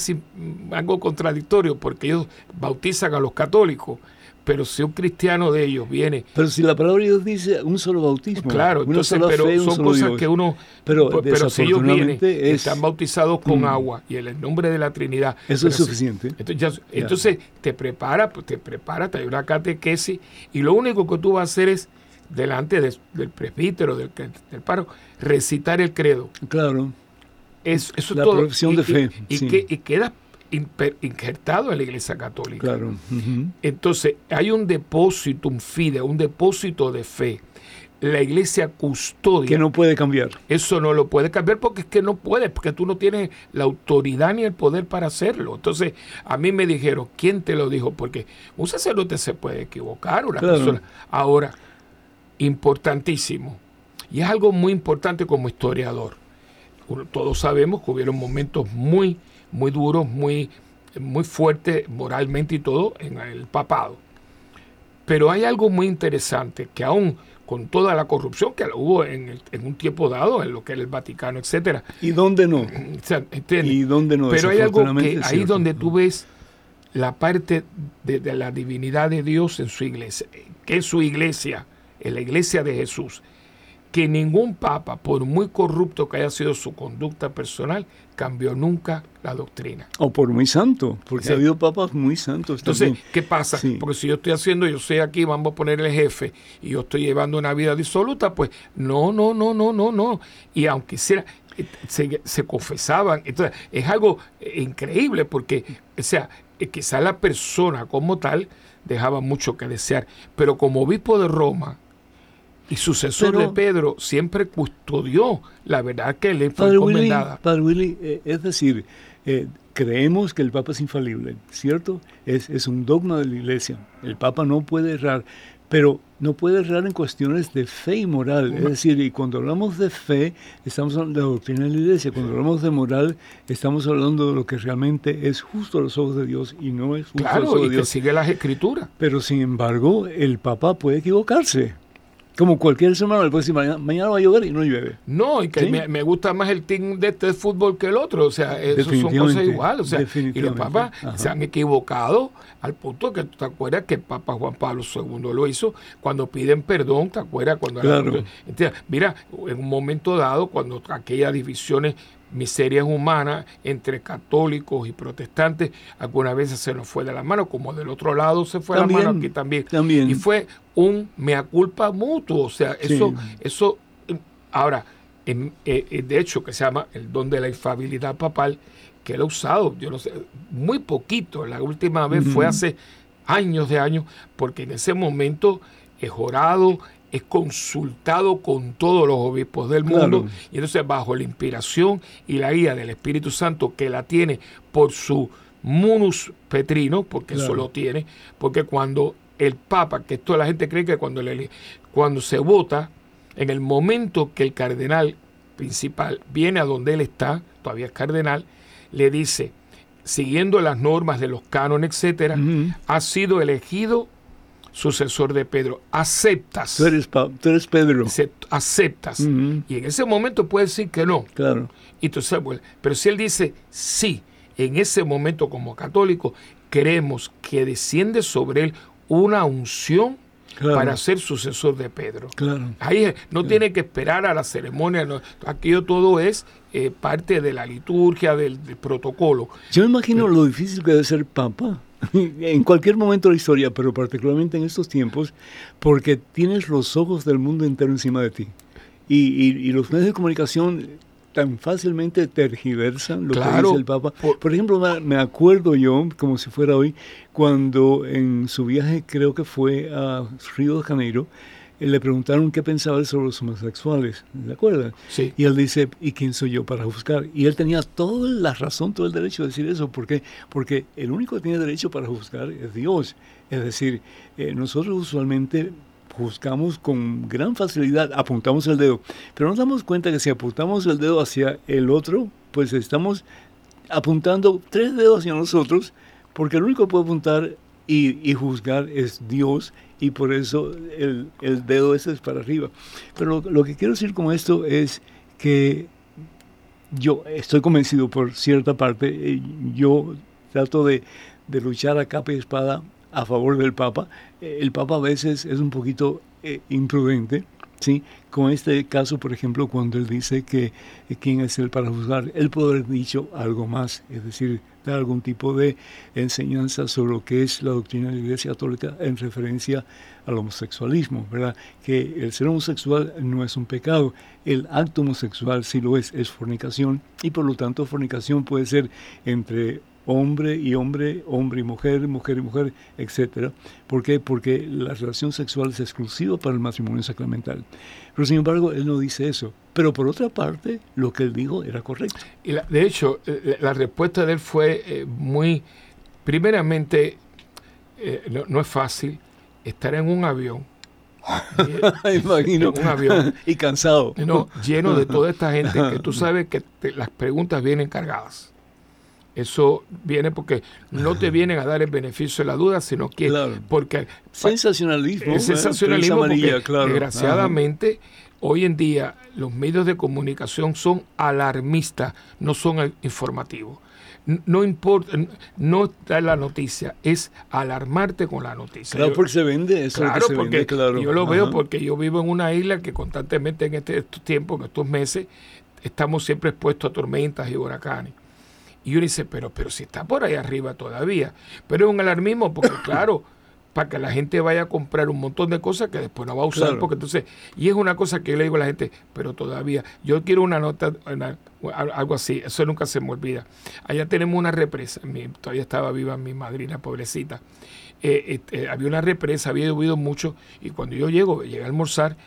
algo contradictorio, porque ellos bautizan a los católicos pero si un cristiano de ellos viene. Pero si la palabra de Dios dice un solo bautismo. Claro, entonces, pero son cosas que uno. Pero, pero si ellos vienen, están bautizados con mm. agua y en el nombre de la Trinidad. Eso es suficiente. Entonces, entonces te prepara, pues, te prepara, te hay una catequesis y lo único que tú vas a hacer es delante del presbítero, del, del paro, recitar el credo. Claro. Es, eso la todo. profesión de fe. Y, que, y queda injertado en la Iglesia Católica. Claro. Entonces, hay un depósito, un fide, un depósito de fe. La iglesia custodia. Que no puede cambiar. Eso no lo puede cambiar porque es que no puede, porque tú no tienes la autoridad ni el poder para hacerlo. Entonces, a mí me dijeron, ¿quién te lo dijo? Porque un sacerdote se puede equivocar, una persona. Ahora, importantísimo, y es algo muy importante como historiador. Todos sabemos que hubieron momentos muy muy duros, muy, muy fuertes moralmente y todo en el papado. Pero hay algo muy interesante, que aún con toda la corrupción que hubo en, un tiempo dado en lo que era el Vaticano, etcétera. ¿Y dónde no? ¿Y dónde no? Pero hay algo que ahí donde tú ves la parte de, de, la divinidad de Dios en su iglesia, que es su iglesia, en la iglesia de Jesús, que ningún papa, por muy corrupto que haya sido su conducta personal, cambió nunca la doctrina. O por muy santo, porque ha habido papas muy santos. Entonces, ¿qué pasa? Porque si yo estoy haciendo, yo soy aquí, vamos a poner el jefe, y yo estoy llevando una vida disoluta, pues no, no, no, no, no, no. Y aunque hiciera, eh, se, se confesaban. Entonces, es algo eh, increíble porque, o sea, eh, quizá la persona como tal dejaba mucho que desear, pero como obispo de Roma, y sucesor de Pedro siempre custodió la verdad que le fue encomendada. Padre Willy, eh, es decir, eh, creemos que el Papa es infalible, ¿cierto? Es, es un dogma de la Iglesia. El Papa no puede errar, pero no puede errar en cuestiones de fe y moral. Es decir, y cuando hablamos de fe, estamos hablando de la doctrina de la Iglesia. Cuando hablamos de moral, estamos hablando de lo que realmente es justo a los ojos de Dios y no es justo a los ojos de Dios. Que sigue las escrituras. Pero sin embargo, el Papa puede equivocarse. Como cualquier ser humano, le puede decir, mañana, va a llover y no llueve. No, y que me, gusta más el team de este fútbol que el otro. O sea, eso son cosas iguales. O sea, y los papas se han equivocado al punto que tú te acuerdas que el Papa Juan Pablo II lo hizo cuando piden perdón, ¿te acuerdas? Cuando claro. mira, en un momento dado, cuando aquellas divisiones miserias humanas entre católicos y protestantes, algunas veces se nos fue de la mano, como del otro lado se fue de la mano aquí también. también. Y fue un mea culpa mutuo, o sea, eso, eso, ahora, en, eh, eh, de hecho, que se llama el don de la infabilidad papal, que él ha usado, yo no sé, muy poquito, la última vez fue hace años de años, porque en ese momento es orado, es consultado con todos los obispos del mundo y entonces bajo la inspiración y la guía del Espíritu Santo que la tiene por su munus petrino, porque eso lo tiene, porque cuando el Papa, que esto la gente cree que cuando, le, cuando se vota, en el momento que el cardenal principal viene a donde él está, todavía es cardenal, le dice, siguiendo las normas de los cánones, etcétera, ha sido elegido sucesor de Pedro. Aceptas. Tú eres, Pedro. Aceptas. Y en ese momento puede decir que no. Claro. Y pero si él dice sí, en ese momento como católico, queremos que desciende sobre él una unción para ser sucesor de Pedro. Claro. Ahí no tiene que esperar a la ceremonia. No, aquello todo es eh, parte de la liturgia, del, protocolo. Yo me imagino lo difícil que debe ser papa (laughs) en cualquier momento de la historia, pero particularmente en estos tiempos, porque tienes los ojos del mundo entero encima de ti. Y, los medios de comunicación tan fácilmente tergiversan lo que dice el Papa. Por, ejemplo, me acuerdo yo, como si fuera hoy, cuando en su viaje, creo que fue a Río de Janeiro, le preguntaron qué pensaba él sobre los homosexuales, ¿de acuerdo? Sí. Y él dice, ¿y quién soy yo para juzgar? Y él tenía toda la razón, todo el derecho de decir eso. ¿Por qué? Porque el único que tiene derecho para juzgar es Dios. Es decir, eh, nosotros usualmente juzgamos con gran facilidad, apuntamos el dedo, pero nos damos cuenta que si apuntamos el dedo hacia el otro, pues estamos apuntando tres dedos hacia nosotros, porque el único que puede apuntar y, juzgar es Dios y por eso el, dedo ese es para arriba. Pero lo, que quiero decir con esto es que yo estoy convencido por cierta parte, eh, yo trato de, luchar a capa y espada a favor del Papa. Eh, el Papa a veces es un poquito eh, imprudente, ¿sí? Con este caso, por ejemplo, cuando él dice que quién es él para juzgar, él puede haber dicho algo más, es decir, dar algún tipo de enseñanza sobre lo que es la doctrina de la Iglesia Católica en referencia al homosexualismo, ¿verdad? Que el ser homosexual no es un pecado, el acto homosexual sí lo es, es fornicación, y por lo tanto fornicación puede ser entre hombre y hombre, hombre y mujer, mujer y mujer, etcétera. ¿Por qué? Porque la relación sexual es exclusiva para el matrimonio sacramental. Pero sin embargo, él no dice eso. Pero por otra parte, lo que él dijo era correcto. Y de hecho, eh, la respuesta de él fue eh, muy, primeramente, eh, no, es fácil estar en un avión. (laughs) Imagino. un avión. y cansado. lleno de toda esta gente que (laughs) tú sabes que las preguntas vienen cargadas Eso viene porque no te (laughs) vienen a dar el beneficio de la duda, sino que porque sensacionalismo, es sensacionalismo porque desgraciadamente hoy en día los medios de comunicación son alarmistas, no son informativos no importa, no está la noticia, es alarmarte con la noticia. Claro, porque se vende eso. Claro, porque yo lo veo porque yo vivo en una isla que constantemente en este, estos tiempos, en estos meses, estamos siempre expuestos a tormentas y huracanes. Y uno dice, pero, pero si está por ahí arriba todavía. Pero es un alarmismo porque, (coughs) claro, para que la gente vaya a comprar un montón de cosas que después no va a usar, porque entonces, y es una cosa que yo le digo a la gente, pero todavía, yo quiero una nota, algo así, eso nunca se me olvida. Allá tenemos una represa, todavía estaba viva mi madrina, pobrecita. Eh, este, había una represa, había llovido mucho, y cuando yo llego, llegué a almorzar,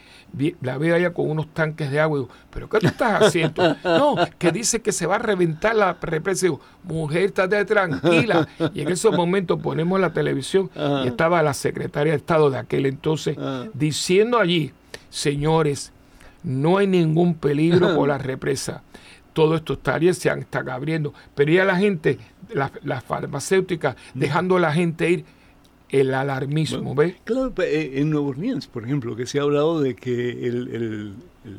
la veo allá con unos tanques de agua y digo, ¿pero qué tú estás haciendo? (laughs) no, que dice que se va a reventar la represa. Y digo, mujer, estate tranquila. Y en ese momento ponemos la televisión y estaba la secretaria de Estado de aquel entonces diciendo allí, señores, no hay ningún peligro por la represa. Todo esto estaría, se están abriendo. Pero ya la gente, las la farmacéuticas, dejando a la gente ir el alarmismo, ¿ves? Claro, eh, en Nueva Orleans, por ejemplo, que se ha hablado de que el,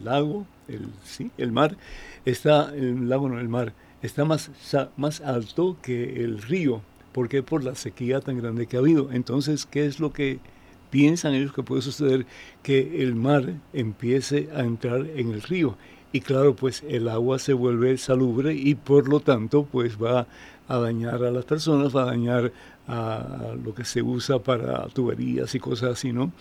lago, el, sí, el mar, está, el lago no, el mar, está más, más alto que el río. ¿Por qué? Por la sequía tan grande que ha habido. Entonces, ¿qué es lo que piensan ellos que puede suceder? Que el mar empiece a entrar en el río. Y claro, pues el agua se vuelve salubre y por lo tanto, pues va a dañar a las personas, va a dañar a lo que se usa para tuberías y cosas así, ¿no?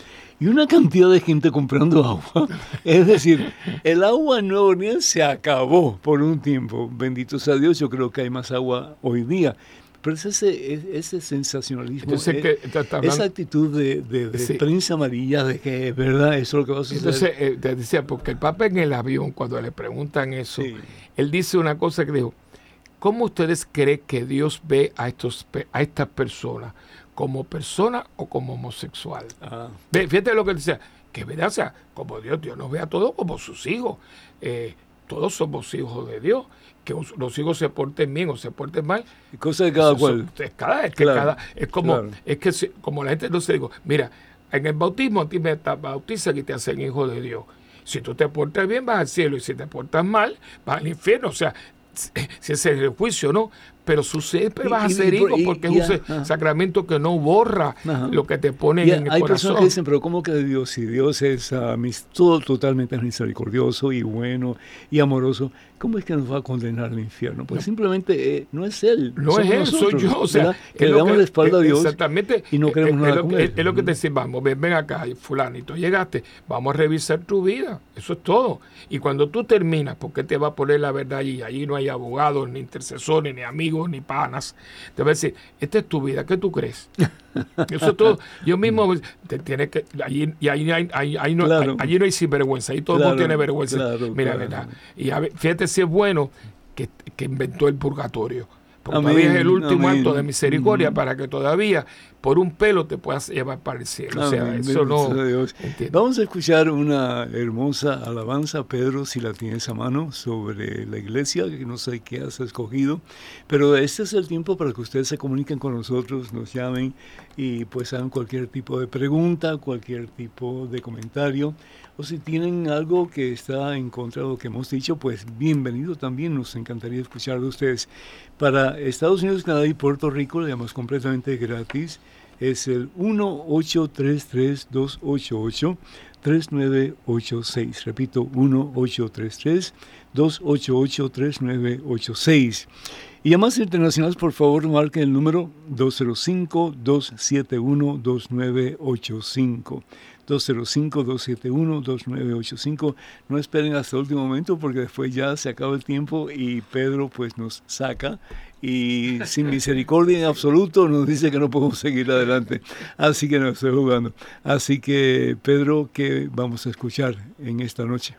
Y una cantidad de gente comprando (laughs) agua. Es decir, el agua en Nueva Orleans se acabó por un tiempo. Bendito sea Dios, yo creo que hay más agua hoy día. Pero es ese, ese sensacionalismo, eh, esa actitud de, de, prensa amarilla, de que verdad eso es lo que va a suceder. Entonces, eh, te decía, porque el Papa en el avión, cuando le preguntan eso, él dice una cosa que dijo, ¿Cómo ustedes creen que Dios ve a, estos, a estas personas? ¿Como persona o como homosexual? Ah. Fíjate lo que decía, que verdad, o sea, como Dios, Dios nos ve a todos como sus hijos. Eh, todos somos hijos de Dios. Que los hijos se porten bien o se porten mal. Y cosa de cada cual. Es, cada, es, que cada, es como, es que como la gente no se digo, mira, en el bautismo a ti me bautizan y te hacen hijo de Dios. Si tú te portas bien, vas al cielo. Y si te portas mal, vas al infierno. O sea, si es el juicio, ¿no? Pero su siempre vas a ser hijo porque es un sacramento que no borra lo que te pone en el hay personas que dicen, pero ¿cómo que Dios? Si Dios es todo, totalmente misericordioso y bueno y amoroso, ¿cómo es que nos va a condenar al infierno? Pues simplemente eh, no es Él. No es Él, soy yo. O sea, que le damos la espalda a Dios exactamente, y no queremos nada es, es, es, lo que te decimos, vamos, ven, ven acá, fulanito, llegaste, vamos a revisar tu vida. Eso es todo. Y cuando tú terminas, porque te va a poner la verdad allí? Allí no hay abogados, ni intercesores, ni amigos ni panas. Te va a decir, esta es tu vida, ¿qué tú crees? (laughs) Eso todo. Yo mismo te tiene que. Allí, y ahí, ahí, no, allí no hay sinvergüenza, ahí todo el mundo tiene vergüenza. Mira, verdad. Y fíjate si es bueno que, que inventó el purgatorio. Porque todavía es el último acto de misericordia para que todavía por un pelo te puedas llevar para el cielo. o sea, eso no. Vamos a escuchar una hermosa alabanza, Pedro, si la tienes a mano, sobre la iglesia, que no sé qué has escogido, pero este es el tiempo para que ustedes se comuniquen con nosotros, nos llamen y pues hagan cualquier tipo de pregunta, cualquier tipo de comentario, o si tienen algo que está en contra de lo que hemos dicho, pues bienvenido también, nos encantaría escuchar de ustedes. Para Estados Unidos, Canadá y Puerto Rico, le damos completamente gratis es el 1-833-288-3986. Repito, 1-833-288-3986. Y llamadas internacionales, por favor, marquen el número 205-271-2985. 205-271-2985. No esperen hasta el último momento porque después ya se acaba el tiempo y Pedro pues nos saca y sin misericordia en absoluto nos dice que no podemos seguir adelante. Así que no estoy jugando. Así que Pedro, ¿qué vamos a escuchar en esta noche?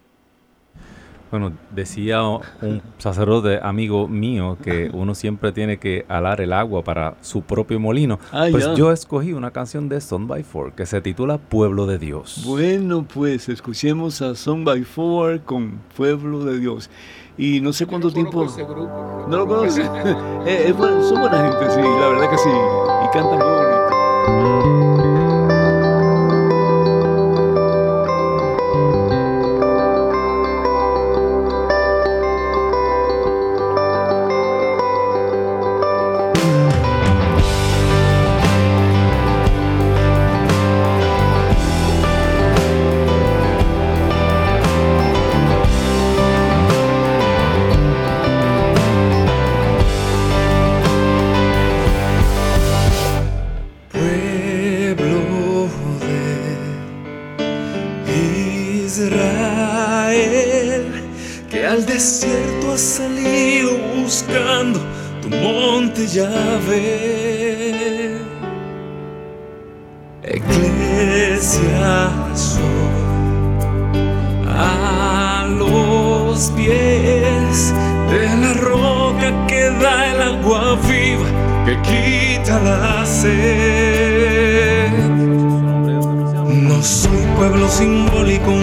Bueno, decía un sacerdote amigo mío que uno siempre tiene que alar el agua para su propio molino. Ah, pues ya. yo escogí una canción de Son by Four que se titula Pueblo de Dios. Bueno, pues escuchemos a Song by Four con Pueblo de Dios. Y no sé cuánto tiempo... conozco ese grupo, ¿No lo conoces? (laughs) Eh, bueno, son buena gente, sí, la verdad que sí. Y cantan muy bonito. Pueblo simbólico, un invento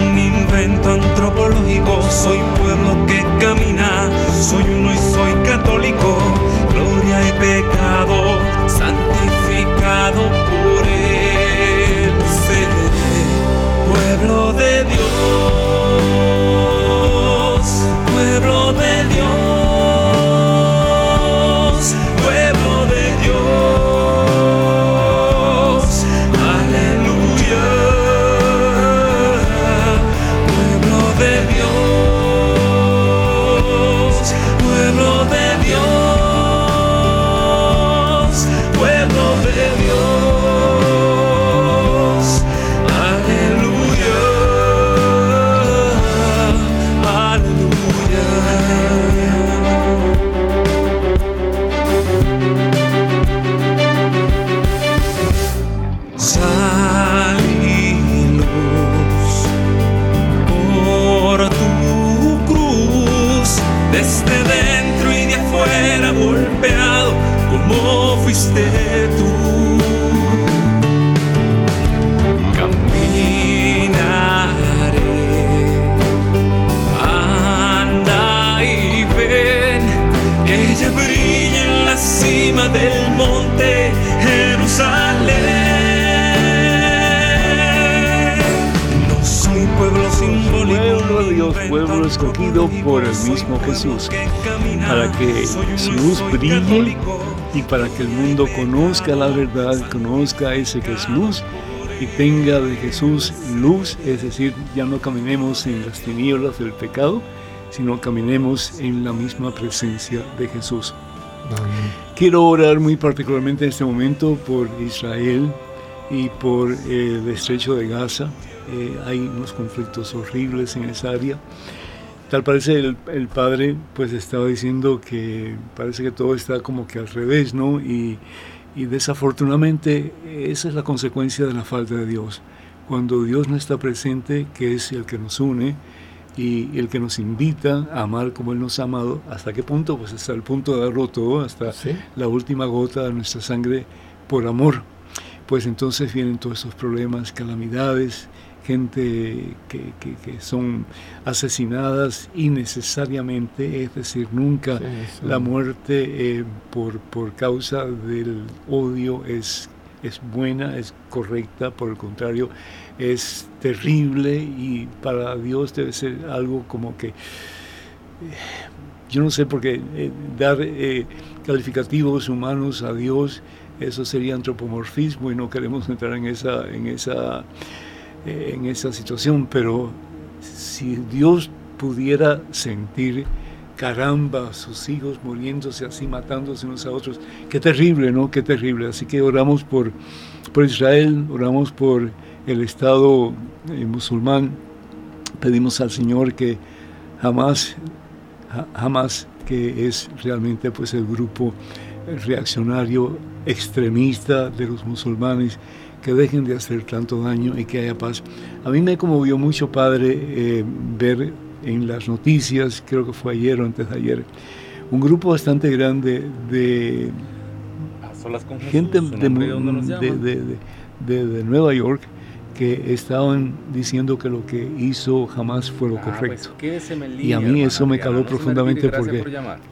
Jesús, para que su luz brille y para que el mundo conozca la verdad, conozca a ese que es luz y tenga de Jesús luz, es decir, ya no caminemos en las tinieblas del pecado, sino caminemos en la misma presencia de Jesús. Quiero orar muy particularmente en este momento por Israel y por eh, el estrecho de Gaza. Eh, hay unos conflictos horribles en esa área. Tal parece el, el padre pues estaba diciendo que parece que todo está como que al revés, ¿no? Y, y desafortunadamente esa es la consecuencia de la falta de Dios. Cuando Dios no está presente, que es el que nos une y el que nos invita a amar como Él nos ha amado, ¿hasta qué punto? Pues hasta el punto de darlo todo, hasta Sí. la última gota de nuestra sangre por amor. Pues entonces vienen todos esos problemas, calamidades, gente que, que- que son asesinadas innecesariamente, es decir, nunca Sí, la muerte eh, por, por causa del odio es, es buena, es correcta, por el contrario, es terrible y para Dios debe ser algo como que, eh, yo no sé, porque eh, dar eh, calificativos humanos a Dios, eso sería antropomorfismo y no queremos entrar en esa, en esa, eh, en esa situación, pero si Dios pudiera sentir, caramba, sus hijos muriéndose así, matándose unos a otros, qué terrible, ¿no? Qué terrible. Así que oramos por, por Israel, oramos por el Estado eh, musulmán, pedimos al Señor que jamás, ja- jamás que es realmente pues el grupo reaccionario extremista de los musulmanes, que dejen de hacer tanto daño y que haya paz. A mí me conmovió mucho, Padre, eh, ver en las noticias, creo que fue ayer o antes de ayer, un grupo bastante grande de gente de, de Nueva York que estaban diciendo que lo que hizo jamás fue lo Ah, pues correcto. y a mí eso me caló profundamente porque,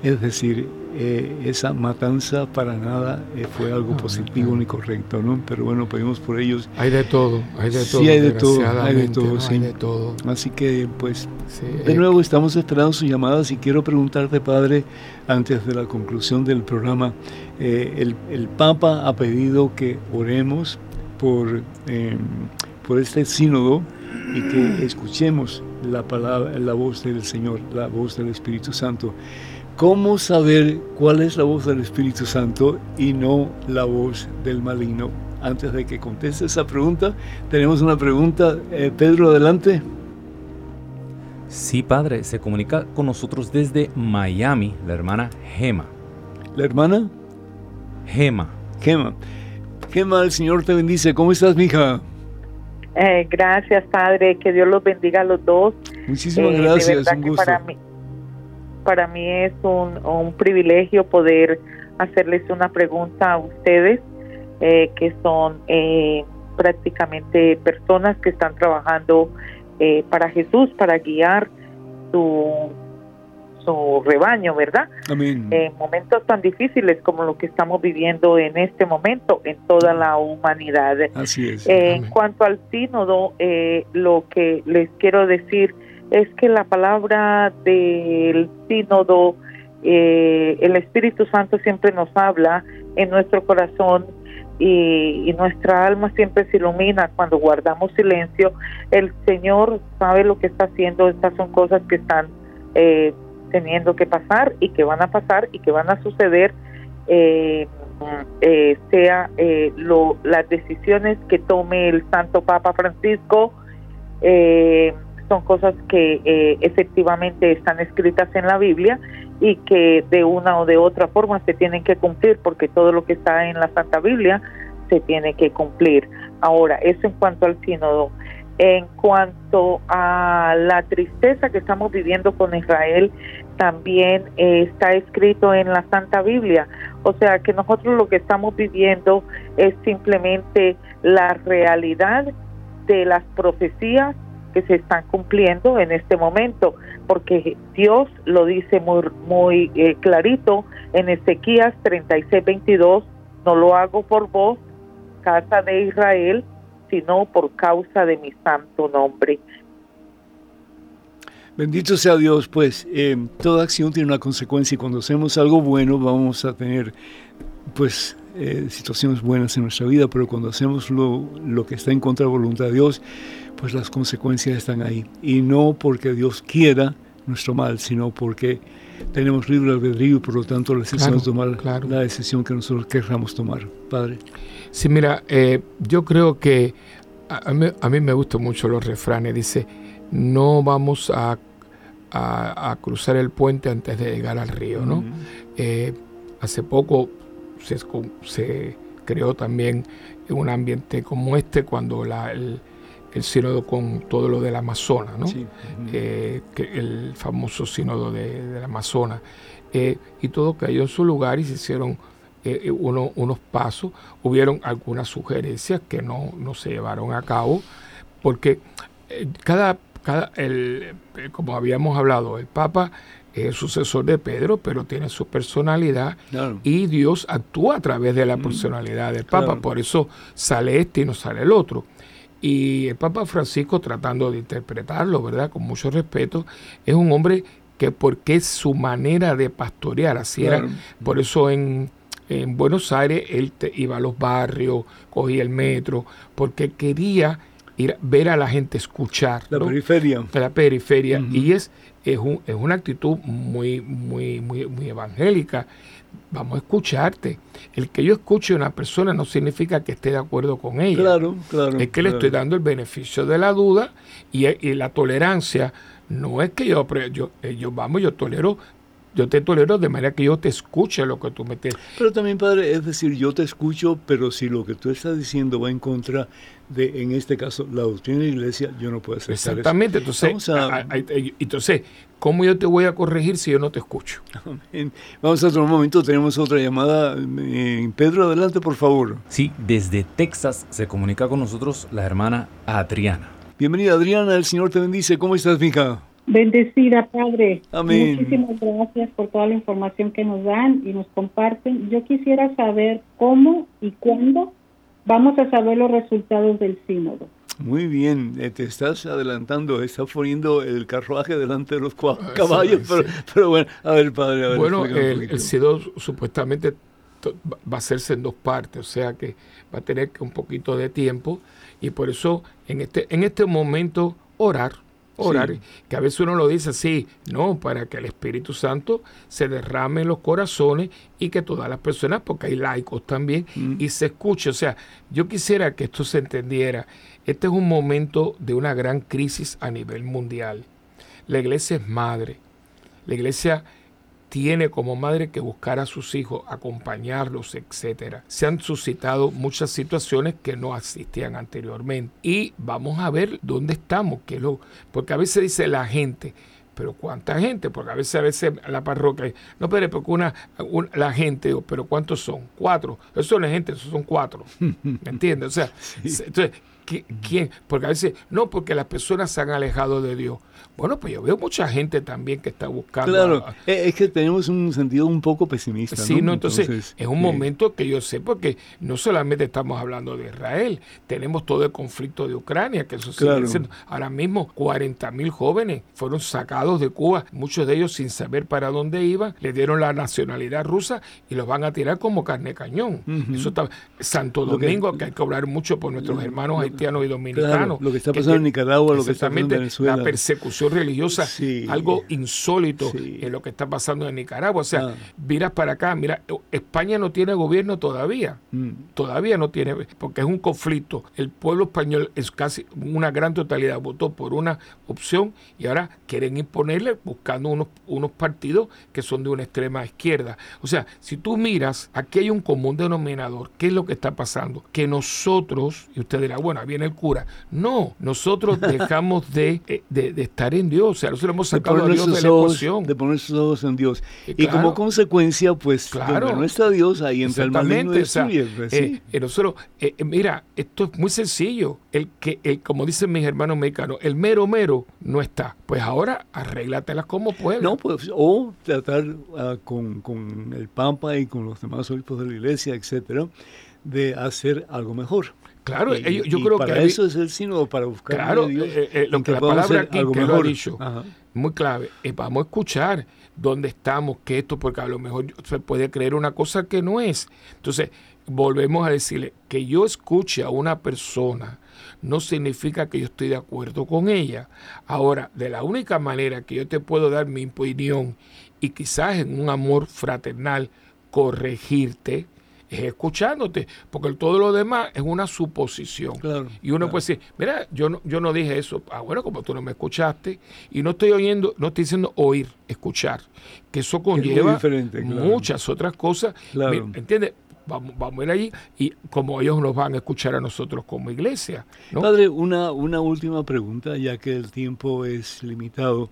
es decir, eh, esa matanza para nada eh, fue algo positivo ni correcto, ¿no? Pero bueno, pedimos por ellos. Hay de todo, hay de todo. Sí, hay de todo, hay de todo, ¿no? sí. Hay de todo. Así que, pues, Sí, de eh, nuevo estamos esperando sus llamadas y quiero preguntarte, Padre, antes de la conclusión del programa, eh, el, el Papa ha pedido que oremos por, eh, por este sínodo y que escuchemos la palabra, la voz del Señor, la voz del Espíritu Santo. ¿Cómo saber cuál es la voz del Espíritu Santo y no la voz del maligno? Antes de que conteste esa pregunta, tenemos una pregunta. Eh, Pedro, adelante. Sí, padre, se comunica con nosotros desde Miami, la hermana Gema. La hermana Gema. Gema. Gema, el Señor te bendice. ¿Cómo estás, mija? Eh, gracias, Padre. Que Dios los bendiga a los dos. Muchísimas Eh, gracias, un gusto. Para mí, para mí es un, un privilegio poder hacerles una pregunta a ustedes, eh, que son eh, prácticamente personas que están trabajando eh, para Jesús, para guiar su, su rebaño, ¿verdad? Amén. en momentos tan difíciles como lo que estamos viviendo en este momento en toda la humanidad. Así es. Eh, en cuanto al sínodo, eh, lo que les quiero decir es que la palabra del sínodo, eh, el Espíritu Santo siempre nos habla en nuestro corazón y, y nuestra alma siempre se ilumina cuando guardamos silencio. El Señor sabe lo que está haciendo, estas son cosas que están eh, teniendo que pasar y que van a pasar y que van a suceder. eh, eh, sea eh, lo, las decisiones que tome el Santo Papa Francisco eh, son cosas que eh, efectivamente están escritas en la Biblia y que de una o de otra forma se tienen que cumplir porque todo lo que está en la Santa Biblia se tiene que cumplir. Ahora, eso en cuanto al sínodo. En cuanto a la tristeza que estamos viviendo con Israel, también eh, está escrito en la Santa Biblia. O sea que nosotros lo que estamos viviendo es simplemente la realidad de las profecías que se están cumpliendo en este momento, porque Dios lo dice muy, muy eh, clarito en Ezequías 36, 22, no lo hago por vos, casa de Israel, sino por causa de mi santo nombre. Bendito sea Dios, pues eh, toda acción tiene una consecuencia y cuando hacemos algo bueno vamos a tener pues eh, situaciones buenas en nuestra vida, pero cuando hacemos lo, lo que está en contra de la voluntad de Dios, pues las consecuencias están ahí. Y no porque Dios quiera nuestro mal, sino porque tenemos libre albedrío y por lo tanto la decisión Claro, tomar claro. la decisión que nosotros querramos tomar. Padre. Sí, mira, eh, yo creo que a, a mí, a mí me gustan mucho los refranes. Dice, no vamos a, a- a cruzar el puente antes de llegar al río, ¿no? Eh, hace poco se, creó también un ambiente como este cuando la, el, el sínodo con todo lo del Amazonas, ¿no? Sí. eh, que el famoso sínodo de, del Amazonas, eh, y todo cayó en su lugar y se hicieron uno- unos pasos. Hubieron algunas sugerencias que no, no se llevaron a cabo, porque cada, cada el, eh, como habíamos hablado, el Papa es el sucesor de Pedro, pero tiene su personalidad Claro. y Dios actúa a través de la personalidad del Papa. claro. Por eso sale este y no sale el otro. Y el Papa Francisco, tratando de interpretarlo, ¿verdad? Con mucho respeto, es un hombre que porque es su manera de pastorear, así era. Por eso en, en Buenos Aires él te- iba a los barrios, cogía el metro, porque quería ir ver a la gente escuchar. La ¿no? periferia. la periferia y es, es, un- es una actitud muy, muy, muy, muy evangélica. Vamos a escucharte. El que yo escuche a una persona no significa que esté de acuerdo con ella. Claro, claro. Es que le estoy dando el beneficio de la duda y, y la tolerancia. No es que yo, eh, yo, vamos, yo tolero yo te tolero de manera que yo te escuche lo que tú me tienes. Pero también, padre, es decir, yo te escucho, pero si lo que tú estás diciendo va en contra de, en este caso, la doctrina de la iglesia, yo no puedo aceptar Exactamente, entonces, entonces, ¿cómo yo te voy a corregir si yo no te escucho? Vamos a otro momento, tenemos otra llamada. Eh, Pedro, adelante, por favor. Sí, desde Texas se comunica con nosotros la hermana Adriana. Bienvenida, Adriana, el Señor te bendice. ¿Cómo estás, hija? Bendecida, Padre. Amén. Muchísimas gracias por toda la información que nos dan y nos comparten. Yo quisiera saber cómo y cuándo vamos a saber los resultados del sínodo. Muy bien, eh, te estás adelantando, estás poniendo el carruaje delante de los caballos, pero, bueno, a ver, padre. bueno, el, sínodo supuestamente va a hacerse en dos partes, o sea que va a tener un poquito de tiempo y por eso en este, en este momento orar orar, que a veces uno lo dice así, no, para que el Espíritu Santo se derrame en los corazones y que todas las personas, porque hay laicos también, mm. y se escuche. O sea, yo quisiera que esto se entendiera. Este es un momento de una gran crisis a nivel mundial. La iglesia es madre. La iglesia tiene como madre que buscar a sus hijos, acompañarlos, etcétera. Se han suscitado muchas situaciones que no existían anteriormente. Y vamos a ver dónde estamos, que lo, porque a veces dice la gente, pero ¿cuánta gente? Porque a veces, a veces la parroquia, no, pero porque una, la gente, pero ¿cuántos son? Cuatro. Eso no es gente, eso son cuatro. (laughs) ¿Me entiendes? O sea, entonces, ¿quién? Porque a veces, no, porque las personas se han alejado de Dios. Bueno, pues yo veo mucha gente también que está buscando. Claro, es que tenemos un sentido un poco pesimista. Sí, no, entonces, es un momento que yo sé, porque no solamente estamos hablando de Israel, tenemos todo el conflicto de Ucrania, que eso sigue siendo. Ahora mismo, 40 mil jóvenes fueron sacados de Cuba, muchos de ellos sin saber para dónde iban, le dieron la nacionalidad rusa y los van a tirar como carne cañón. Eso está, Santo Domingo, que, hay que hablar mucho por nuestros hermanos haitianos y dominicanos. lo que está pasando en Nicaragua, lo que está pasando en Venezuela. La persecución religiosa, algo insólito en lo que está pasando en Nicaragua. O sea, ah. miras para acá, mira, España no tiene gobierno todavía, mm. todavía no tiene, porque es un conflicto. El pueblo español es casi una gran totalidad, votó por una opción y ahora quieren imponerle buscando unos, unos partidos que son de una extrema izquierda. O sea, si tú miras, aquí hay un común denominador. ¿Qué es lo que está pasando? Que nosotros, y usted dirá, bueno, viene el cura. No, nosotros (laughs) dejamos de, eh, de, de estar en Dios. O sea, nosotros hemos sacado a Dios de la ecuación. De poner sus ojos en Dios. y como consecuencia, pues, claro, no está Dios, ahí entra el maligno y pues, eh, nosotros, eh, eh, mira, esto es muy sencillo. El que, el, como dicen mis hermanos mexicanos, el mero mero no está. Pues ahora arréglatelas como puedas. No, pues, o tratar uh, con, con el Pampa y con los demás obispos de la iglesia, etcétera, de hacer algo mejor. Claro, yo creo para que eso es el sínodo, para buscar claro, eh, eh, lo que, la palabra aquí que lo ha dicho, muy clave, es vamos a escuchar dónde estamos, qué esto, porque a lo mejor se puede creer una cosa que no es. Entonces, volvemos a decirle que yo escuche a una persona no significa que yo estoy de acuerdo con ella. Ahora, de la única manera que yo te puedo dar mi opinión y quizás en un amor fraternal corregirte, es escuchándote, porque todo lo demás es una suposición. y uno puede decir, mira, yo no, yo no dije eso. Ah, bueno, como tú no me escuchaste, y no estoy oyendo, no estoy diciendo oír, escuchar, que eso conlleva muchas otras cosas. ¿Entiendes? Vamos, vamos a ir allí y como ellos nos van a escuchar a nosotros como iglesia. Padre, una, una última pregunta, ya que el tiempo es limitado.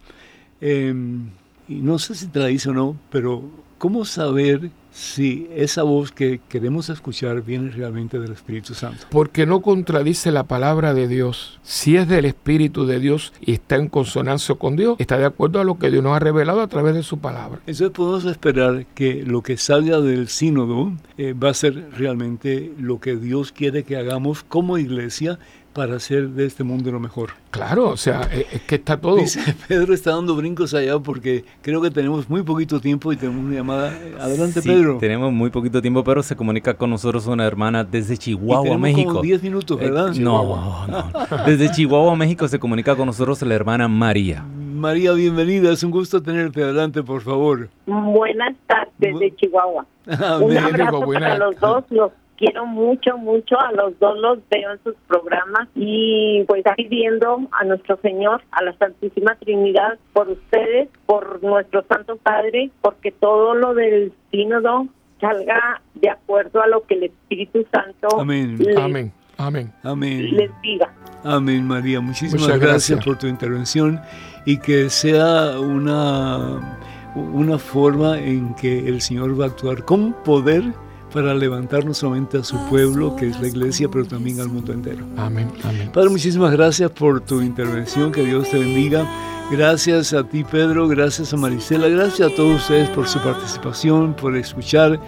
Em, y no sé si te la dice o no, pero ¿cómo saber si esa voz que queremos escuchar viene realmente del Espíritu Santo. Porque no contradice la palabra de Dios. Si es del Espíritu de Dios y está en consonancia con Dios, está de acuerdo a lo que Dios nos ha revelado a través de su palabra. Entonces podemos esperar que lo que salga del sínodo eh, va a ser realmente lo que Dios quiere que hagamos como iglesia para hacer de este mundo lo mejor. Claro, o sea, e, es que está todo. Dice, (laughs) Pedro está dando brincos allá porque creo que tenemos muy poquito tiempo y tenemos una llamada. Adelante, sí, Pedro. Tenemos muy poquito tiempo, pero se comunica con nosotros una hermana desde Chihuahua, y México. Como 10 minutos, ¿verdad? Eh, no, no, Desde Chihuahua, México se comunica con nosotros la hermana María. María, bienvenida. Es un gusto tenerte. Adelante, por favor. Buenas tardes de Chihuahua. (laughs) un abrazo para los dos, los quiero mucho, mucho, a los dos los veo en sus programas y pues pidiendo a nuestro Señor, a la Santísima Trinidad, por ustedes, por nuestro Santo Padre, porque todo lo del sínodo salga de acuerdo a lo que el Espíritu Santo Amén. Amén. Amén. Amén. les diga. Amén, María. Muchísimas gracias. gracias. por tu intervención y que sea una, una forma en que el Señor va a actuar con poder para levantar no solamente a su pueblo, que es la iglesia, pero también al mundo entero. Amén. Amén. Padre, muchísimas gracias por tu intervención, que Dios te bendiga. Gracias a ti, Pedro, gracias a Marisela, gracias a todos ustedes por su participación, por escuchar.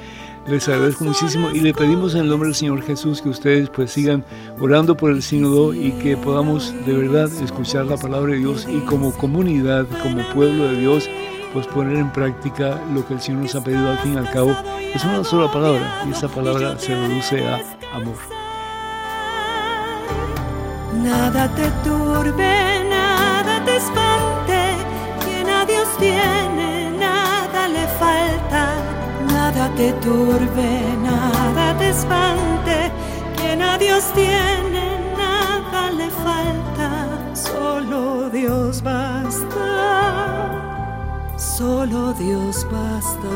Les agradezco muchísimo y le pedimos en el nombre del Señor Jesús que ustedes pues sigan orando por el sínodo y que podamos de verdad escuchar la palabra de Dios y como comunidad, como pueblo de Dios, pues poner en práctica lo que el Señor nos ha pedido al fin y al cabo. Es una sola palabra y esa palabra se reduce a amor. Nada te turbe, nada te espante, quien a Dios tiene, nada le falta. Nada te turbe, nada te espante, quien a Dios tiene, nada le falta. Solo Dios basta, solo Dios basta.